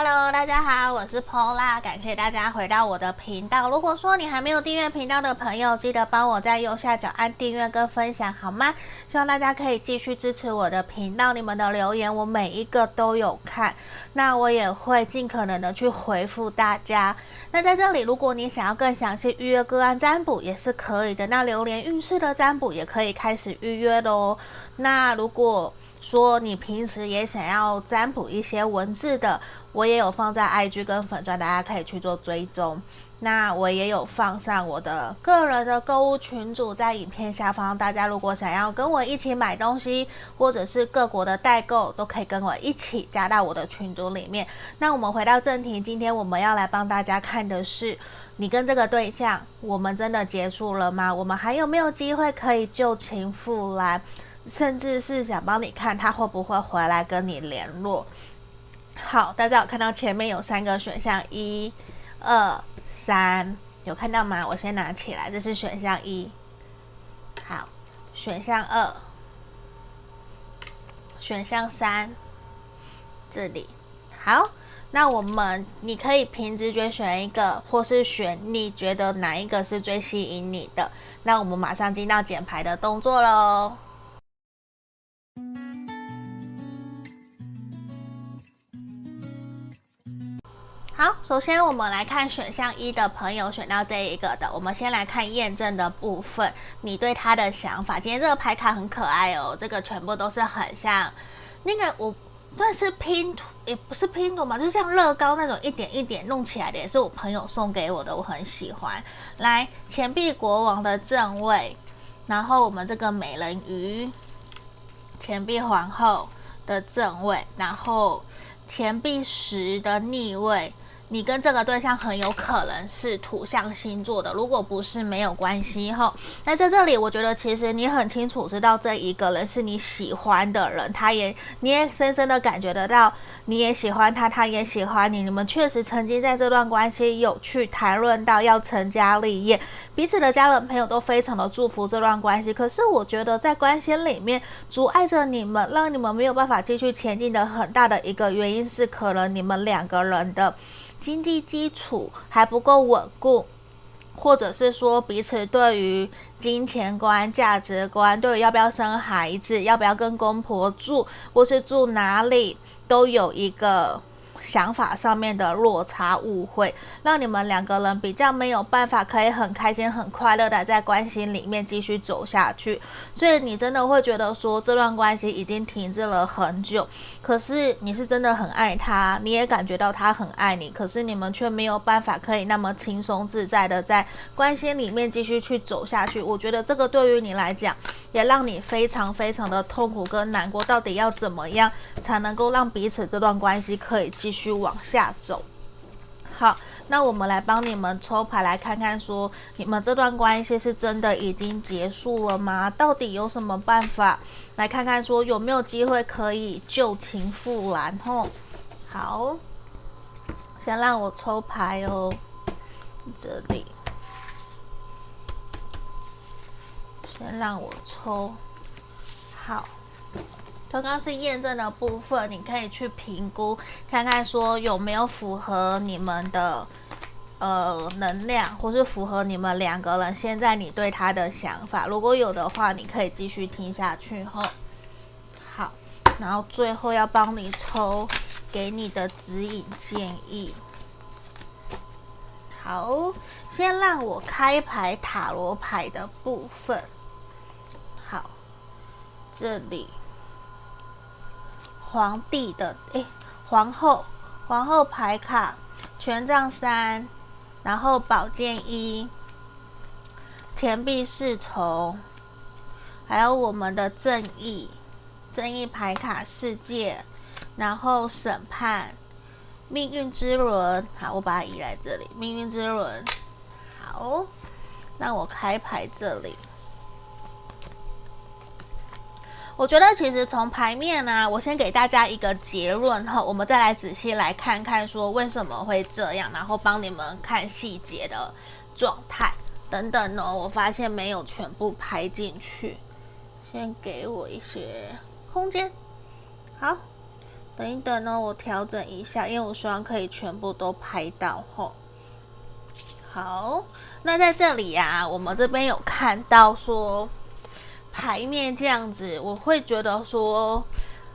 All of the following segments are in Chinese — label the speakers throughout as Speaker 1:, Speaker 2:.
Speaker 1: Hello，大家好，我是 Pola，感谢大家回到我的频道。如果说你还没有订阅频道的朋友，记得帮我在右下角按订阅跟分享，好吗？希望大家可以继续支持我的频道，你们的留言我每一个都有看，那我也会尽可能的去回复大家。那在这里，如果你想要更详细预约个案占卜，也是可以的。那流年运势的占卜也可以开始预约的哦。那如果说你平时也想要占卜一些文字的，我也有放在 IG 跟粉专，大家可以去做追踪。那我也有放上我的个人的购物群组，在影片下方，大家如果想要跟我一起买东西，或者是各国的代购，都可以跟我一起加到我的群组里面。那我们回到正题，今天我们要来帮大家看的是，你跟这个对象，我们真的结束了吗？我们还有没有机会可以旧情复燃？甚至是想帮你看他会不会回来跟你联络？好，大家有看到前面有三个选项，一、二、三，有看到吗？我先拿起来，这是选项一。好，选项二，选项三，这里。好，那我们你可以凭直觉选一个，或是选你觉得哪一个是最吸引你的。那我们马上进到简牌的动作喽。好，首先我们来看选项一的朋友选到这一个的，我们先来看验证的部分，你对他的想法。今天这个牌卡很可爱哦，这个全部都是很像那个我算是拼图，也不是拼图嘛，就像乐高那种一点一点弄起来的，也是我朋友送给我的，我很喜欢。来，钱币国王的正位，然后我们这个美人鱼，钱币皇后的正位，然后钱币十的逆位。你跟这个对象很有可能是土象星座的，如果不是没有关系哈。那在这里，我觉得其实你很清楚知道这一个人是你喜欢的人，他也你也深深的感觉得到，你也喜欢他，他也喜欢你。你们确实曾经在这段关系有去谈论到要成家立业，彼此的家人朋友都非常的祝福这段关系。可是我觉得在关系里面阻碍着你们，让你们没有办法继续前进的很大的一个原因是，可能你们两个人的。经济基础还不够稳固，或者是说彼此对于金钱观、价值观，对于要不要生孩子、要不要跟公婆住，或是住哪里，都有一个。想法上面的落差误会，让你们两个人比较没有办法可以很开心、很快乐的在关系里面继续走下去。所以你真的会觉得说，这段关系已经停滞了很久。可是你是真的很爱他，你也感觉到他很爱你，可是你们却没有办法可以那么轻松自在的在关系里面继续去走下去。我觉得这个对于你来讲，也让你非常非常的痛苦跟难过。到底要怎么样才能够让彼此这段关系可以继继续往下走？好，那我们来帮你们抽牌，来看看说你们这段关系是真的已经结束了吗？到底有什么办法？来看看说有没有机会可以旧情复燃？吼，好，先让我抽牌哦，这里。先让我抽，好，刚刚是验证的部分，你可以去评估，看看说有没有符合你们的呃能量，或是符合你们两个人现在你对他的想法。如果有的话，你可以继续听下去吼。好，然后最后要帮你抽，给你的指引建议。好，先让我开牌塔罗牌的部分。好这里，皇帝的诶，皇后，皇后牌卡，权杖三，然后宝剑一，钱币侍从，还有我们的正义，正义牌卡世界，然后审判，命运之轮，好，我把它移来这里，命运之轮，好，那我开牌这里。我觉得其实从牌面呢、我先给大家一个结论哈，我们再来仔细来看看说为什么会这样，然后帮你们看细节的状态等等呢。我发现没有全部拍进去，先给我一些空间。好，等一等呢，我调整一下，因为我希望可以全部都拍到吼。好，那在这里呀、我们这边有看到说牌面这样子，我会觉得说，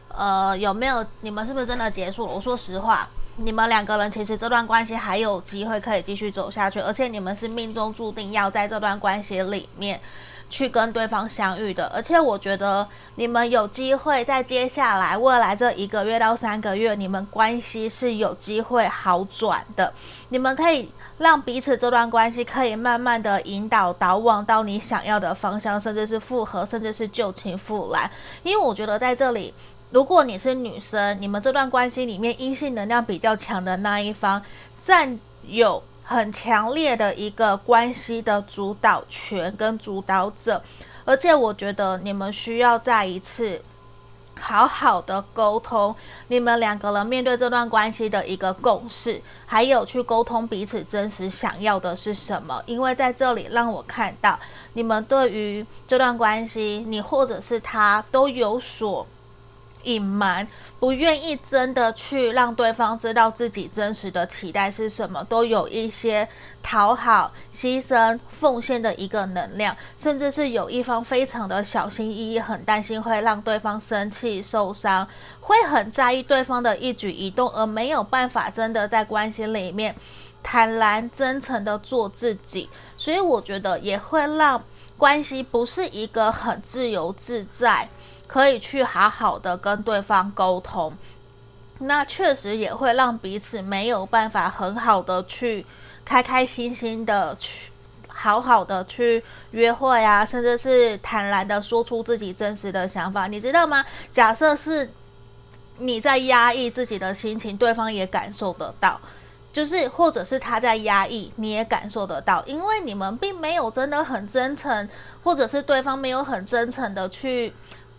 Speaker 1: 呃，有没有你们是不是真的结束了？我说实话，你们两个人其实这段关系还有机会可以继续走下去，而且你们是命中注定要在这段关系里面。去跟对方相遇的，而且我觉得你们有机会在接下来未来这一个月到三个月，你们关系是有机会好转的。你们可以让彼此这段关系可以慢慢的引导导往到你想要的方向，甚至是复合，甚至是旧情复燃。因为我觉得在这里，如果你是女生，你们这段关系里面阴性能量比较强的那一方占有。很强烈的一个关系的主导权跟主导者，而且我觉得你们需要再一次好好的沟通，你们两个人面对这段关系的一个共识，还有去沟通彼此真实想要的是什么。因为在这里让我看到你们对于这段关系，你或者是他都有所。隐瞒，不愿意真的去让对方知道自己真实的期待是什么，都有一些讨好、牺牲、奉献的一个能量，甚至是有一方非常的小心翼翼，很担心会让对方生气、受伤，会很在意对方的一举一动，而没有办法真的在关系里面坦然、真诚的做自己，所以我觉得也会让关系不是一个很自由自在。可以去好好的跟对方沟通，那确实也会让彼此没有办法很好的去开开心心的去好好的去约会啊，甚至是坦然的说出自己真实的想法，你知道吗？假设是你在压抑自己的心情，对方也感受得到，就是或者是他在压抑，你也感受得到，因为你们并没有真的很真诚，或者是对方没有很真诚的去。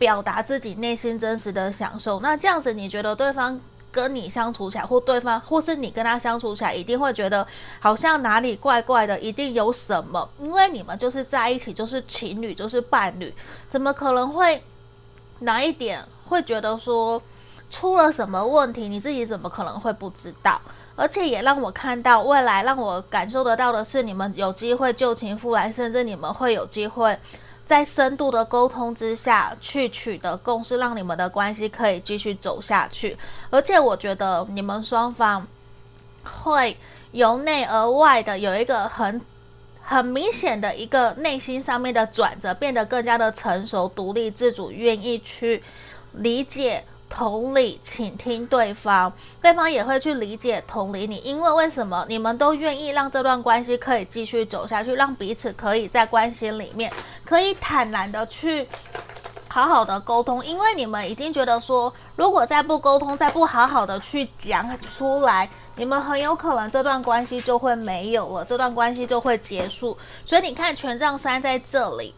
Speaker 1: 表达自己内心真实的享受，那这样子你觉得对方跟你相处起来，或对方或是你跟他相处起来，一定会觉得好像哪里怪怪的，一定有什么，因为你们就是在一起，就是情侣，就是伴侣，怎么可能会哪一点会觉得说出了什么问题？你自己怎么可能会不知道？而且也让我看到未来，让我感受得到的是，你们有机会旧情复燃，甚至你们会有机会。在深度的沟通之下去取得共识，让你们的关系可以继续走下去。而且我觉得你们双方会由内而外的有一个很很明显的一个内心上面的转折，变得更加的成熟、独立自主，愿意去理解。同理，倾听对方，对方也会去理解、同理你。因为为什么你们都愿意让这段关系可以继续走下去，让彼此可以在关系里面可以坦然的去好好的沟通？因为你们已经觉得说，如果再不沟通，再不好好的去讲出来，你们很有可能这段关系就会没有了，这段关系就会结束。所以你看，权杖三在这里。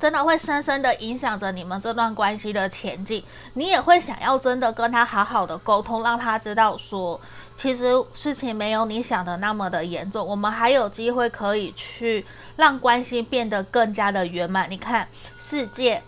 Speaker 1: 真的会深深的影响着你们这段关系的前进，你也会想要真的跟他好好的沟通，让他知道说，其实事情没有你想的那么的严重，我们还有机会可以去让关系变得更加的圆满。你看世界，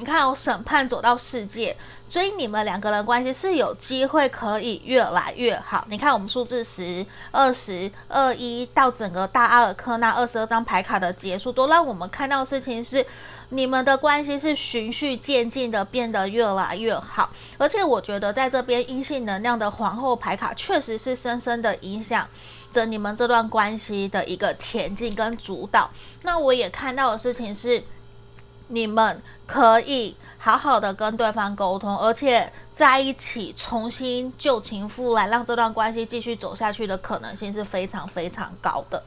Speaker 1: 你看有审判走到世界。所以你们两个人关系是有机会可以越来越好。你看，我们数字十、二十、二一到整个大阿尔克纳二十二张牌卡的结束，都让我们看到事情是，你们的关系是循序渐进的变得越来越好。而且我觉得在这边阴性能量的皇后牌卡确实是深深的影响着你们这段关系的一个前进跟主导。那我也看到的事情是，你们可以。好好的跟对方沟通，而且在一起重新旧情复燃，让这段关系继续走下去的可能性是非常非常高的。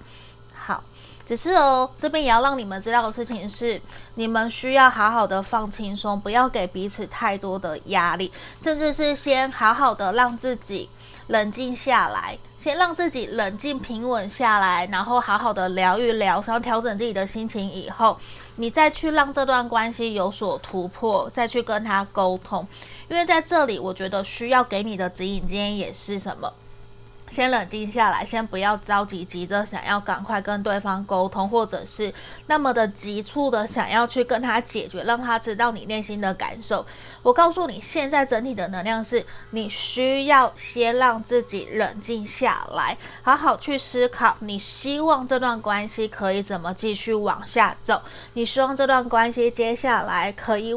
Speaker 1: 好，只是哦，这边也要让你们知道的事情是，你们需要好好的放轻松，不要给彼此太多的压力，甚至是先好好的让自己冷静下来。先让自己冷静平稳下来，然后好好的疗愈疗伤，调整自己的心情以后，你再去让这段关系有所突破，再去跟他沟通。因为在这里，我觉得需要给你的指引，今天也是什么？先冷静下来，先不要着急，急着想要赶快跟对方沟通，或者是那么的急促的想要去跟他解决，让他知道你内心的感受。我告诉你，现在整体的能量是你需要先让自己冷静下来，好好去思考，你希望这段关系可以怎么继续往下走？你希望这段关系接下来可以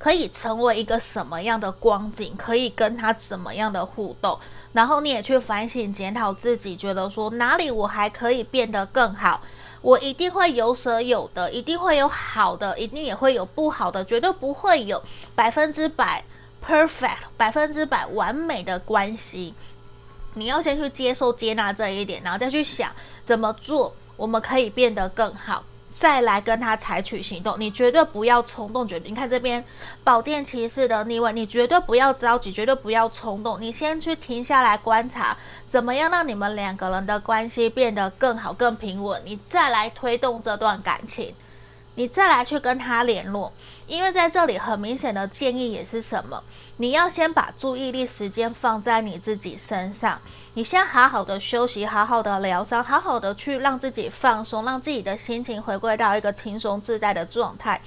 Speaker 1: 可以成为一个什么样的光景？可以跟他怎么样的互动？然后你也去反省检讨自己，觉得说哪里我还可以变得更好？我一定会有舍有得，一定会有好的，一定也会有不好的，绝对不会有百分之百 perfect、百分之百完美的关系。你要先去接受、接纳这一点，然后再去想怎么做，我们可以变得更好。再来跟他采取行动，你绝对不要冲动。决定，你看这边宝剑骑士的逆位，你绝对不要着急，绝对不要冲动。你先去停下来观察，怎么样让你们两个人的关系变得更好、更平稳，你再来推动这段感情。你再来去跟他联络，因为在这里很明显的建议也是什么？你要先把注意力时间放在你自己身上，你先好好的休息，好好的疗伤，好好的去让自己放松，让自己的心情回归到一个轻松自在的状态，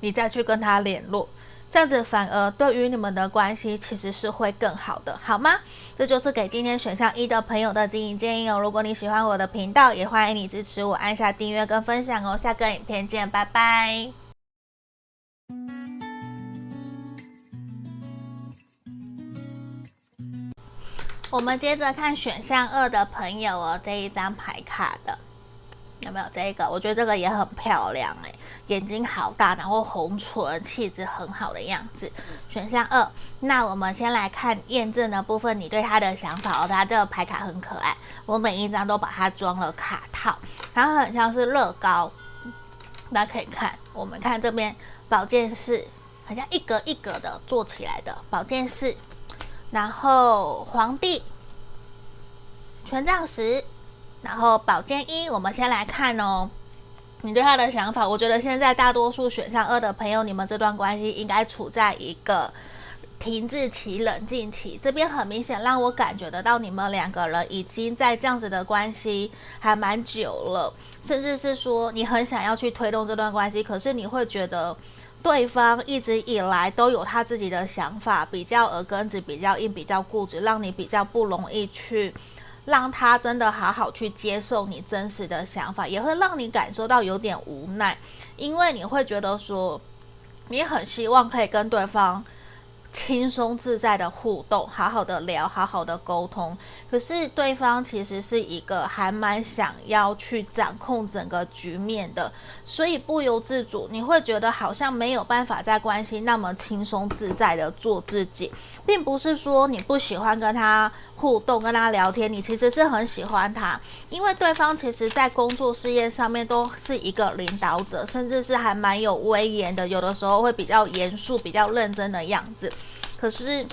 Speaker 1: 你再去跟他联络。这样子反而对于你们的关系其实是会更好的，好吗？这就是给今天选项一的朋友的经营建议哦。如果你喜欢我的频道，也欢迎你支持我，按下订阅跟分享哦。下个影片见，拜拜。我们接着看选项二的朋友哦，这一张牌卡的有没有这个？我觉得这个也很漂亮诶。眼睛好大，然后红唇，气质很好的样子。选项二，那我们先来看验证的部分，你对他的想法哦。他这个牌卡很可爱，我每一张都把它装了卡套，它很像是乐高。大家可以看，我们看这边宝剑四，好像一格一格的做起来的宝剑四，然后皇帝，权杖十，然后宝剑一。我们先来看哦。你对他的想法，我觉得现在大多数选项二的朋友，你们这段关系应该处在一个停滞期、冷静期。这边很明显让我感觉得到，你们两个人已经在这样子的关系还蛮久了，甚至是说你很想要去推动这段关系，可是你会觉得对方一直以来都有他自己的想法，比较耳根子比较硬、比较固执，让你比较不容易去。让他真的好好去接受你真实的想法，也会让你感受到有点无奈，因为你会觉得说，你很希望可以跟对方。轻松自在的互动，好好的聊，好好的沟通。可是对方其实是一个还蛮想要去掌控整个局面的，所以不由自主，你会觉得好像没有办法在关系那么轻松自在的做自己，并不是说你不喜欢跟他互动、跟他聊天，你其实是很喜欢他，因为对方其实在工作事业上面都是一个领导者，甚至是还蛮有威严的，有的时候会比较严肃、比较认真的样子。可是，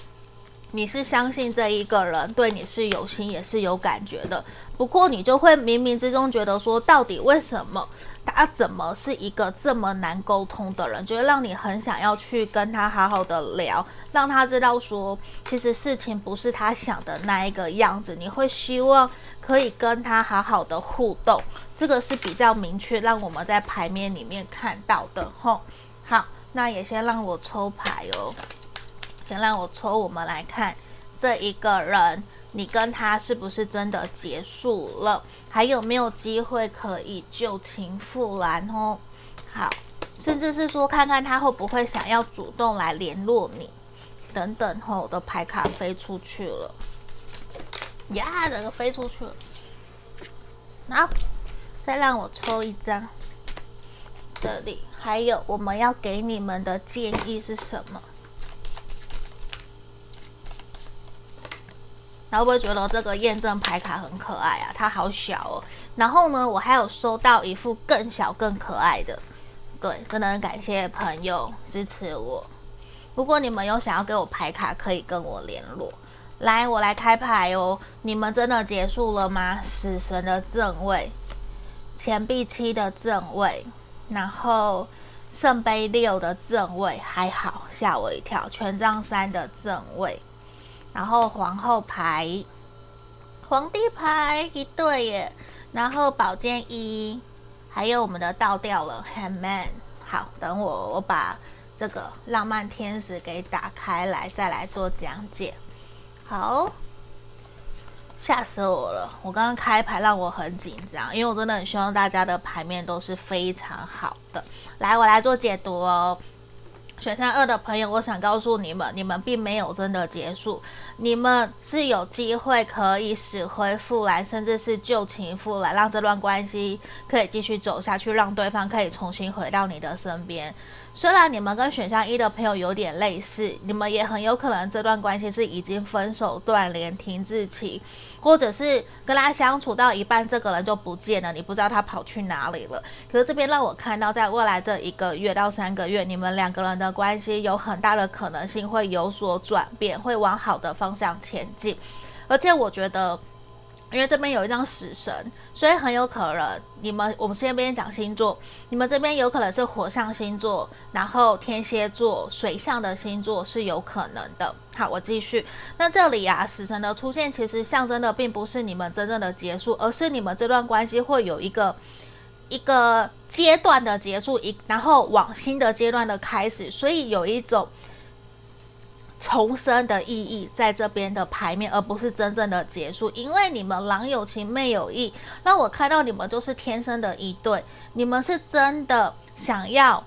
Speaker 1: 你是相信这一个人对你是有心也是有感觉的。不过，你就会冥冥之中觉得说，到底为什么他怎么是一个这么难沟通的人？就会让你很想要去跟他好好的聊，让他知道说，其实事情不是他想的那一个样子。你会希望可以跟他好好的互动，这个是比较明确，让我们在牌面里面看到的。吼，好，那也先让我抽牌哦。先让我抽，我们来看这一个人，你跟他是不是真的结束了？还有没有机会可以旧情复燃哦？好，甚至是说看看他会不会想要主动来联络你，等等。后我的牌卡飞出去了，呀，整个飞出去了。好，再让我抽一张，这里还有我们要给你们的建议是什么？会不会觉得这个验证牌卡很可爱啊？它好小哦。然后呢，我还有收到一副更小、更可爱的。对，真的很感谢朋友支持我。如果你们有想要给我牌卡，可以跟我联络。来，我来开牌哦。你们真的结束了吗？死神的正位，钱币七的正位，然后圣杯六的正位，还好，吓我一跳。权杖三的正位。然后皇后牌，皇帝牌一对耶，然后宝剑一，还有我们的倒掉了 Hangman。好，等我我把这个浪漫天使给打开来，再来做讲解。好，吓死我了！我刚刚开牌让我很紧张，因为我真的很希望大家的牌面都是非常好的。来，我来做解读哦。选项二的朋友，我想告诉你们，你们并没有真的结束，你们是有机会可以死灰复燃，甚至是旧情复燃，让这段关系可以继续走下去，让对方可以重新回到你的身边。虽然你们跟选项一的朋友有点类似，你们也很有可能这段关系是已经分手、断联、停滞期，或者是跟他相处到一半，这个人就不见了，你不知道他跑去哪里了。可是这边让我看到，在未来这一个月到三个月，你们两个人的关系有很大的可能性会有所转变，会往好的方向前进，而且我觉得。因为这边有一张死神，所以很有可能你们，我们先边讲星座，你们这边有可能是火象星座，然后天蝎座、水象的星座是有可能的。好，我继续。那这里啊，死神的出现其实象征的并不是你们真正的结束，而是你们这段关系会有一个一个阶段的结束，一然后往新的阶段的开始，所以有一种。重生的意义在这边的牌面，而不是真正的结束。因为你们郎有情妹有意，让我看到你们就是天生的一对。你们是真的想要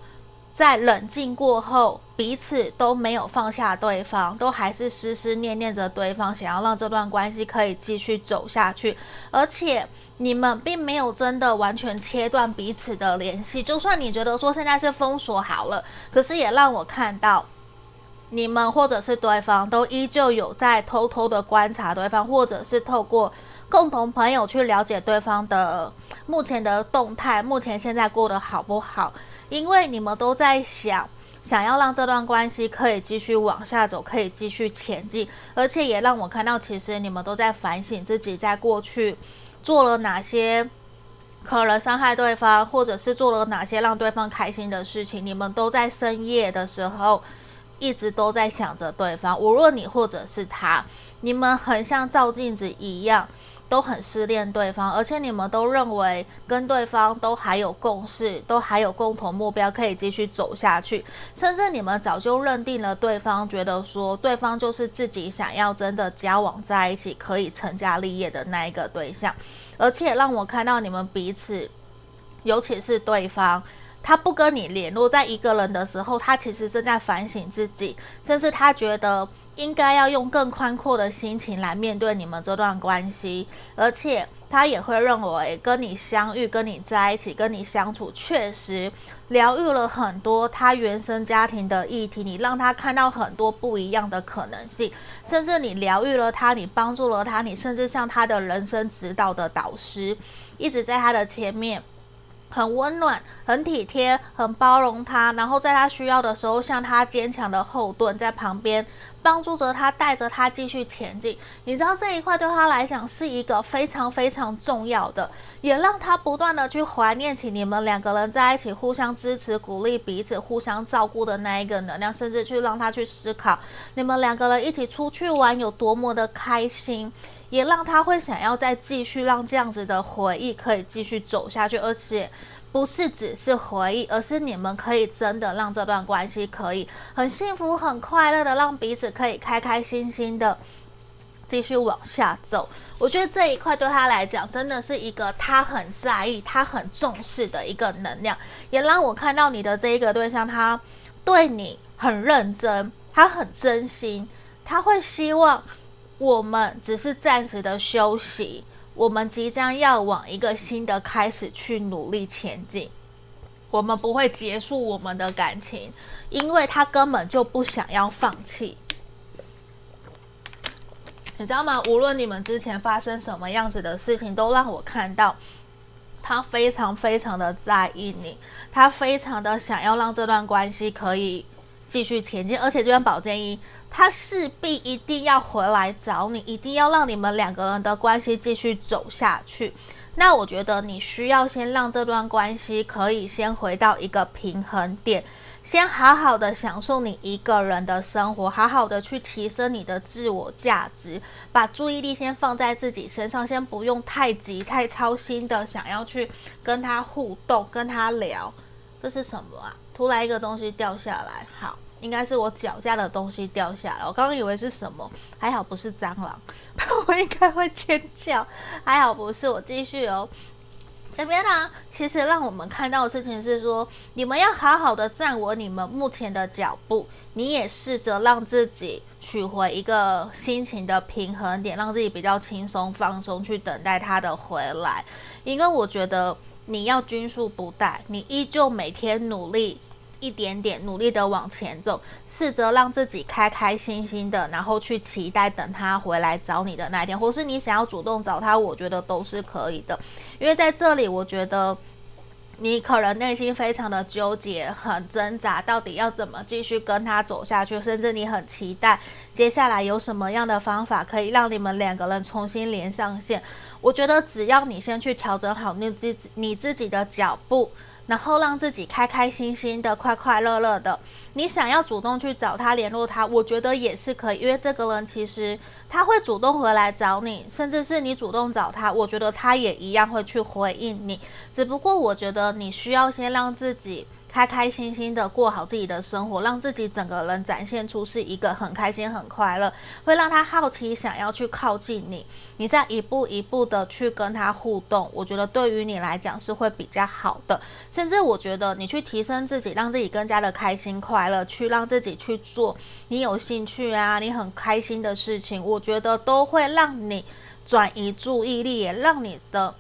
Speaker 1: 在冷静过后，彼此都没有放下对方，都还是思思念念着对方，想要让这段关系可以继续走下去。而且你们并没有真的完全切断彼此的联系。就算你觉得说现在是封锁好了，可是也让我看到。你们或者是对方都依旧有在偷偷的观察对方，或者是透过共同朋友去了解对方的目前的动态，目前现在过得好不好？因为你们都在想，想要让这段关系可以继续往下走，可以继续前进，而且也让我看到，其实你们都在反省自己在过去做了哪些可能伤害对方，或者是做了哪些让对方开心的事情。你们都在深夜的时候。一直都在想着对方，无论你或者是他，你们很像照镜子一样，都很思念对方，而且你们都认为跟对方都还有共识，都还有共同目标可以继续走下去，甚至你们早就认定了对方，觉得说对方就是自己想要真的交往在一起，可以成家立业的那一个对象，而且让我看到你们彼此，尤其是对方。他不跟你联络，在一个人的时候，他其实正在反省自己，甚至他觉得应该要用更宽阔的心情来面对你们这段关系，而且他也会认为跟你相遇、跟你在一起、跟你相处，确实疗愈了很多他原生家庭的议题，你让他看到很多不一样的可能性，甚至你疗愈了他，你帮助了他，你甚至像他的人生指导的导师，一直在他的前面。很温暖，很体贴，很包容他，然后在他需要的时候，像他坚强的后盾，在旁边帮助着他，带着他继续前进。你知道这一块对他来讲是一个非常非常重要的，也让他不断的去怀念起你们两个人在一起互相支持、鼓励彼此、互相照顾的那一个能量，甚至去让他去思考你们两个人一起出去玩有多么的开心。也让他会想要再继续让这样子的回忆可以继续走下去，而且不是只是回忆，而是你们可以真的让这段关系可以很幸福、很快乐的让彼此可以开开心心的继续往下走。我觉得这一块对他来讲真的是一个他很在意、他很重视的一个能量，也让我看到你的这一个对象，他对你很认真，他很真心，他会希望。我们只是暂时的休息，我们即将要往一个新的开始去努力前进。我们不会结束我们的感情，因为他根本就不想要放弃。你知道吗？无论你们之前发生什么样子的事情，都让我看到他非常非常的在意你，他非常的想要让这段关系可以继续前进，而且这边宝剑一。他势必一定要回来找你，一定要让你们两个人的关系继续走下去。那我觉得你需要先让这段关系可以先回到一个平衡点，先好好的享受你一个人的生活，好好的去提升你的自我价值，把注意力先放在自己身上，先不用太急、太操心的想要去跟他互动、跟他聊。这是什么啊？突然一个东西掉下来，好，应该是我脚下的东西掉下来。我刚刚以为是什么，还好不是蟑螂，我应该会尖叫。还好不是，我继续哦。这边呢，其实让我们看到的事情是说，你们要好好的站稳你们目前的脚步，你也试着让自己取回一个心情的平衡点，让自己比较轻松放松，去等待他的回来。因为我觉得你要均速不怠，你依旧每天努力。一点点努力的往前走，试着让自己开开心心的，然后去期待等他回来找你的那一天，或是你想要主动找他，我觉得都是可以的。因为在这里，我觉得你可能内心非常的纠结，很挣扎，到底要怎么继续跟他走下去，甚至你很期待接下来有什么样的方法可以让你们两个人重新连上线。我觉得只要你先去调整好你自己你自己的脚步。然后让自己开开心心的、快快乐乐的。你想要主动去找他、联络他，我觉得也是可以，因为这个人其实他会主动回来找你，甚至是你主动找他，我觉得他也一样会去回应你。只不过我觉得你需要先让自己。开开心心的过好自己的生活，让自己整个人展现出是一个很开心、很快乐，会让他好奇想要去靠近你。你再一步一步的去跟他互动，我觉得对于你来讲是会比较好的。甚至我觉得你去提升自己，让自己更加的开心快乐，去让自己去做你有兴趣啊、你很开心的事情，我觉得都会让你转移注意力，也让你的。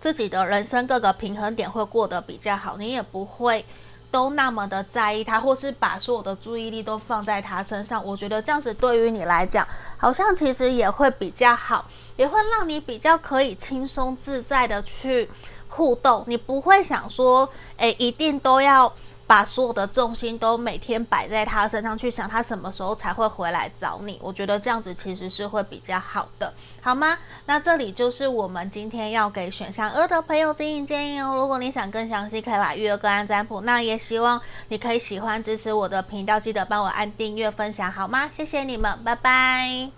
Speaker 1: 自己的人生各个平衡点会过得比较好，你也不会都那么的在意他，或是把所有的注意力都放在他身上。我觉得这样子对于你来讲，好像其实也会比较好，也会让你比较可以轻松自在的去互动。你不会想说，诶，一定都要。把所有的重心都每天摆在他身上，去想他什么时候才会回来找你。我觉得这样子其实是会比较好的，好吗？那这里就是我们今天要给选项二的朋友经营建议哦。如果你想更详细，可以来预约个案占卜。那也希望你可以喜欢支持我的频道，记得帮我按订阅、分享，好吗？谢谢你们，拜拜。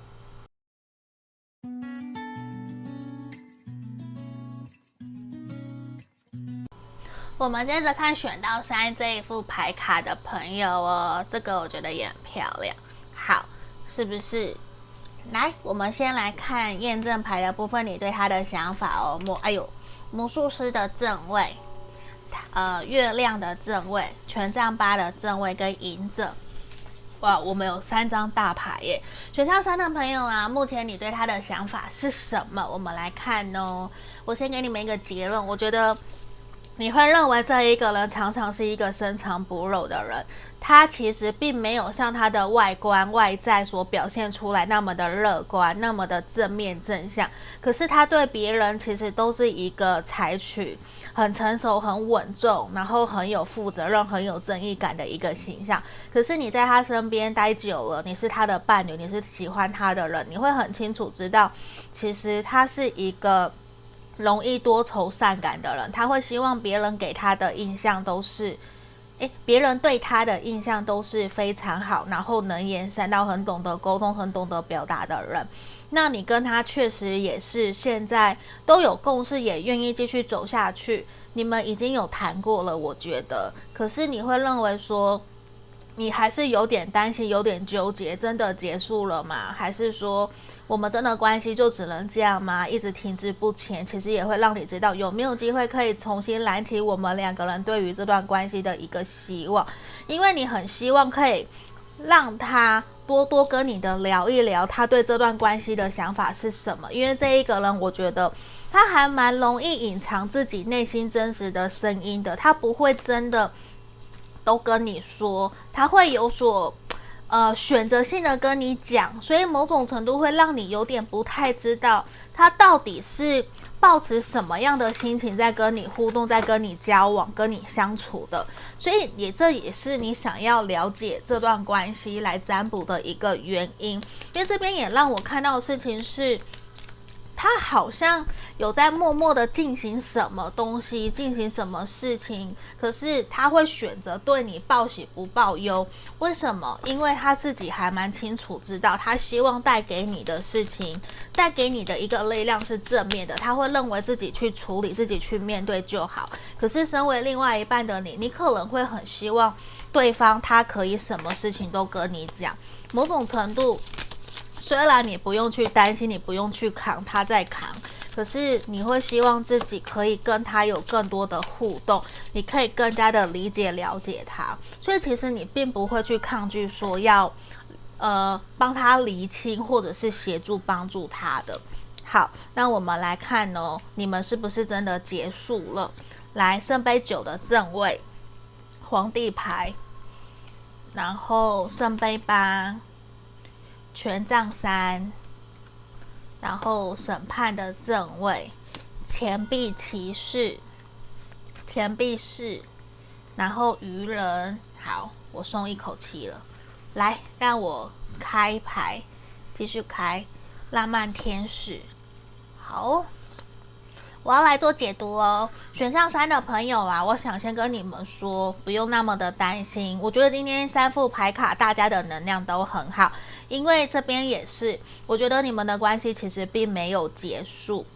Speaker 1: 我们接着看选到三这一副牌卡的朋友哦，这个我觉得也很漂亮。好，是不是？来，我们先来看验证牌的部分，你对他的想法哦。魔，哎呦，魔术师的正位，呃，月亮的正位，权杖八的正位跟隐者。哇，我们有三张大牌耶！选项三的朋友啊，目前你对他的想法是什么？我们来看哦。我先给你们一个结论，我觉得。你会认为这一个人常常是一个深藏不露的人，他其实并没有像他的外观外在所表现出来那么的乐观，那么的正面正向。可是他对别人其实都是一个采取很成熟、很稳重，然后很有负责任、很有正义感的一个形象。可是你在他身边待久了，你是他的伴侣，你是喜欢他的人，你会很清楚知道，其实他是一个。容易多愁善感的人，他会希望别人给他的印象都是，诶，别人对他的印象都是非常好，然后能言善道，很懂得沟通，很懂得表达的人。那你跟他确实也是现在都有共识，也愿意继续走下去。你们已经有谈过了，我觉得。可是你会认为说，你还是有点担心，有点纠结，真的结束了吗？还是说？我们真的关系就只能这样吗？一直停滞不前，其实也会让你知道有没有机会可以重新燃起我们两个人对于这段关系的一个希望，因为你很希望可以让他多多跟你的聊一聊，他对这段关系的想法是什么？因为这一个人，我觉得他还蛮容易隐藏自己内心真实的声音的，他不会真的都跟你说，他会有所。呃，选择性的跟你讲，所以某种程度会让你有点不太知道他到底是抱持什么样的心情在跟你互动，在跟你交往，跟你相处的。所以也这也是你想要了解这段关系来占卜的一个原因。因为这边也让我看到的事情是，他好像有在默默的进行什么东西，进行什么事情，可是他会选择对你报喜不报忧。为什么？因为他自己还蛮清楚知道，他希望带给你的事情，带给你的一个力量是正面的。他会认为自己去处理，自己去面对就好。可是身为另外一半的你，你可能会很希望对方他可以什么事情都跟你讲，某种程度。虽然你不用去担心，你不用去扛，他在扛，可是你会希望自己可以跟他有更多的互动，你可以更加的理解了解他，所以其实你并不会去抗拒说要，呃，帮他厘清或者是协助帮助他的。好，那我们来看哦，你们是不是真的结束了？来，圣杯九的正位，皇帝牌，然后圣杯八。权杖三，然后审判的正位，钱币骑士，钱币四，然后愚人。好，我松一口气了。来，让我开牌，继续开。浪漫天使。好，我要来做解读哦。选项三的朋友啊，我想先跟你们说，不用那么的担心。我觉得今天三副牌卡，大家的能量都很好。因为这边也是，我觉得你们的关系其实并没有结束，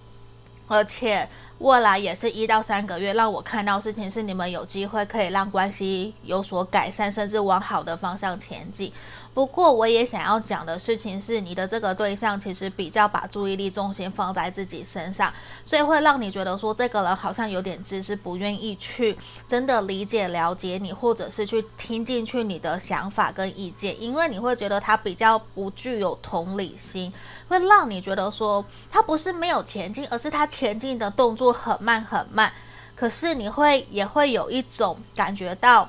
Speaker 1: 而且未来也是一到三个月，让我看到事情是你们有机会可以让关系有所改善，甚至往好的方向前进。不过，我也想要讲的事情是，你的这个对象其实比较把注意力重心放在自己身上，所以会让你觉得说这个人好像有点自私，不愿意去真的理解、了解你，或者是去听进去你的想法跟意见，因为你会觉得他比较不具有同理心，会让你觉得说他不是没有前进，而是他前进的动作很慢很慢。可是你会也会有一种感觉到。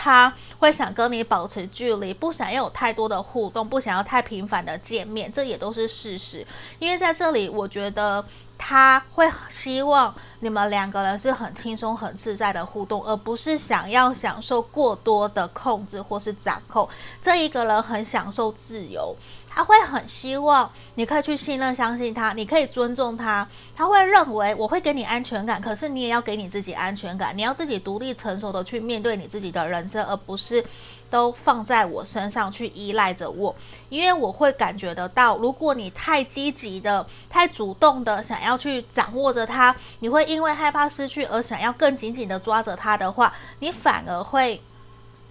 Speaker 1: 他会想跟你保持距离，不想要有太多的互动，不想要太频繁的见面，这也都是事实。因为在这里，我觉得他会希望你们两个人是很轻松、很自在的互动，而不是想要享受过多的控制或是掌控。这一个人很享受自由。他会很希望你可以去信任、相信他，你可以尊重他。他会认为我会给你安全感，可是你也要给你自己安全感。你要自己独立成熟的去面对你自己的人生，而不是都放在我身上去依赖着我。因为我会感觉得到，如果你太积极的、太主动的想要去掌握着他，你会因为害怕失去而想要更紧紧的抓着他的话，你反而会。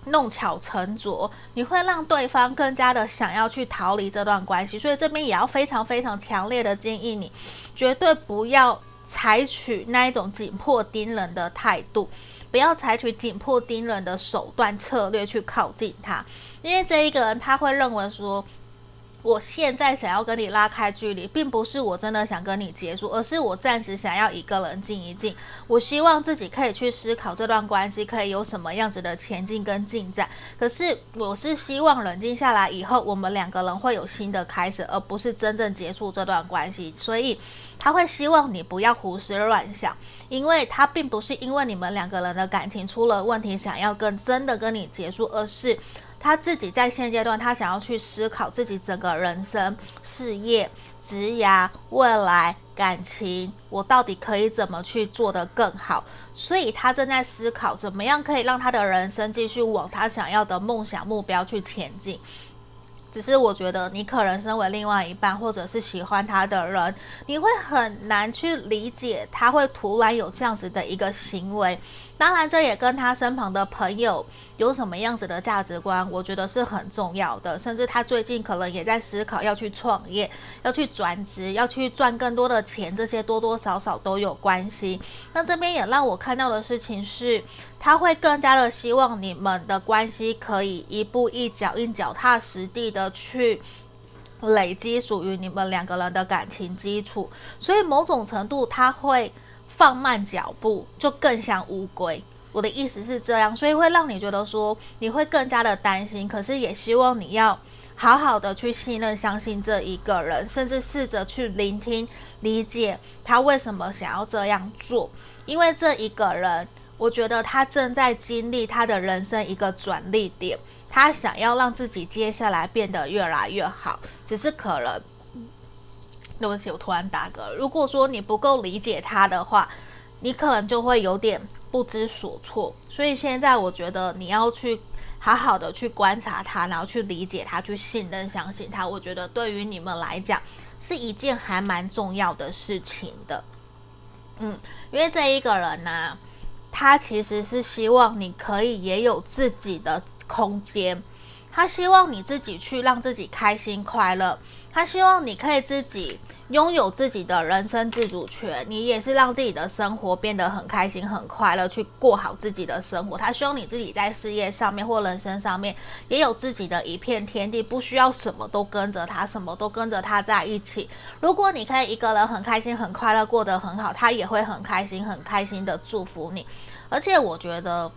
Speaker 1: 弄巧成拙，你会让对方更加的想要去逃离这段关系，所以这边也要非常非常强烈的建议你，绝对不要采取那一种紧迫盯人的态度，不要采取紧迫盯人的手段策略去靠近他，因为这一个人他会认为说。我现在想要跟你拉开距离，并不是我真的想跟你结束，而是我暂时想要一个人静一静。我希望自己可以去思考这段关系可以有什么样子的前进跟进展。可是我是希望冷静下来以后，我们两个人会有新的开始，而不是真正结束这段关系。所以他会希望你不要胡思乱想，因为他并不是因为你们两个人的感情出了问题，想要跟真的跟你结束，而是。他自己在现阶段，他想要去思考自己整个人生、事业、职涯、未来、感情，我到底可以怎么去做得更好？所以他正在思考怎么样可以让他的人生继续往他想要的梦想目标去前进。只是我觉得，你可能身为另外一半，或者是喜欢他的人，你会很难去理解他会突然有这样子的一个行为。当然，这也跟他身旁的朋友有什么样子的价值观，我觉得是很重要的。甚至他最近可能也在思考要去创业、要去转职、要去赚更多的钱，这些多多少少都有关系。那这边也让我看到的事情是，他会更加的希望你们的关系可以一步一脚印、脚踏实地的去累积属于你们两个人的感情基础。所以某种程度，他会。放慢脚步，就更像乌龟。我的意思是这样，所以会让你觉得说你会更加的担心，可是也希望你要好好的去信任、相信这一个人，甚至试着去聆听、理解他为什么想要这样做。因为这一个人，我觉得他正在经历他的人生一个转捩点，他想要让自己接下来变得越来越好，只是可能。对不起，我突然打嗝。如果说你不够理解他的话，你可能就会有点不知所措。所以现在我觉得你要去好好的去观察他，然后去理解他，去信任、相信他。我觉得对于你们来讲是一件还蛮重要的事情的。嗯，因为这一个人呢、他其实是希望你可以也有自己的空间。他希望你自己去让自己开心快乐，他希望你可以自己拥有自己的人生自主权，你也是让自己的生活变得很开心、很快乐，去过好自己的生活。他希望你自己在事业上面或人生上面也有自己的一片天地，不需要什么都跟着他，什么都跟着他在一起。如果你可以一个人很开心、很快乐，过得很好，他也会很开心、很开心的祝福你。而且我觉得。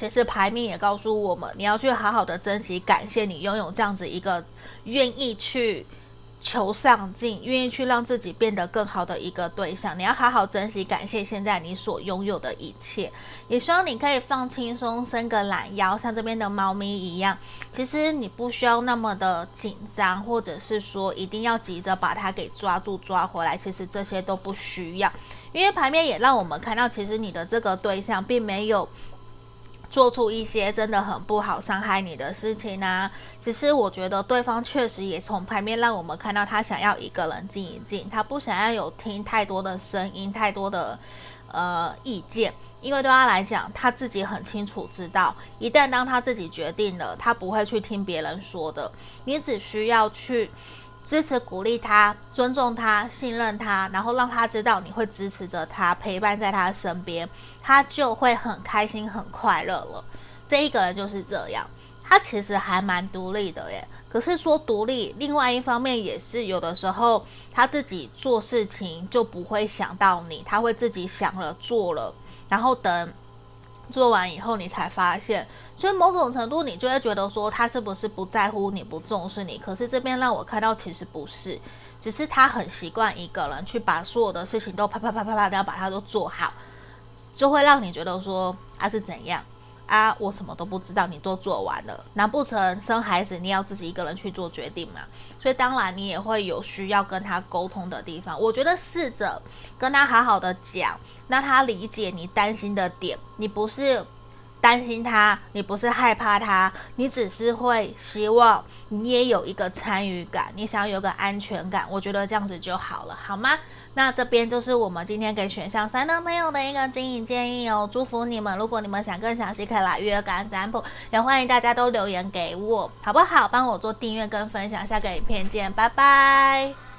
Speaker 1: 其实牌面也告诉我们，你要去好好的珍惜、感谢你拥有这样子一个愿意去求上进、愿意去让自己变得更好的一个对象。你要好好珍惜、感谢现在你所拥有的一切。也希望你可以放轻松、伸个懒腰，像这边的猫咪一样。其实你不需要那么的紧张，或者是说一定要急着把它给抓住、抓回来。其实这些都不需要，因为牌面也让我们看到，其实你的这个对象并没有。做出一些真的很不好伤害你的事情呢、啊？只是我觉得对方确实也从牌面让我们看到他想要一个人静一静，他不想要有听太多的声音、太多的呃意见，因为对他来讲，他自己很清楚知道，一旦当他自己决定了，他不会去听别人说的，你只需要去。支持、鼓励他，尊重他，信任他，然后让他知道你会支持着他，陪伴在他身边，他就会很开心、很快乐了。这一个人就是这样，他其实还蛮独立的耶。可是说独立，另外一方面也是有的时候他自己做事情就不会想到你，他会自己想了做了，然后等。做完以后，你才发现，所以某种程度你就会觉得说他是不是不在乎你，不重视你？可是这边让我看到其实不是，只是他很习惯一个人去把所有的事情都啪啪啪啪啪这样把它都做好，就会让你觉得说他是怎样啊？我什么都不知道，你都做完了，难不成生孩子你要自己一个人去做决定吗？所以当然你也会有需要跟他沟通的地方。我觉得试着跟他好好的讲。那他理解你担心的点，你不是担心他，你不是害怕他，你只是会希望你也有一个参与感，你想要有个安全感，我觉得这样子就好了，好吗？那这边就是我们今天给选项三的朋友的一个经营建议哦，祝福你们。如果你们想更详细，可以来预约感恩占卜，也欢迎大家都留言给我，好不好？帮我做订阅跟分享，下个影片见，拜拜。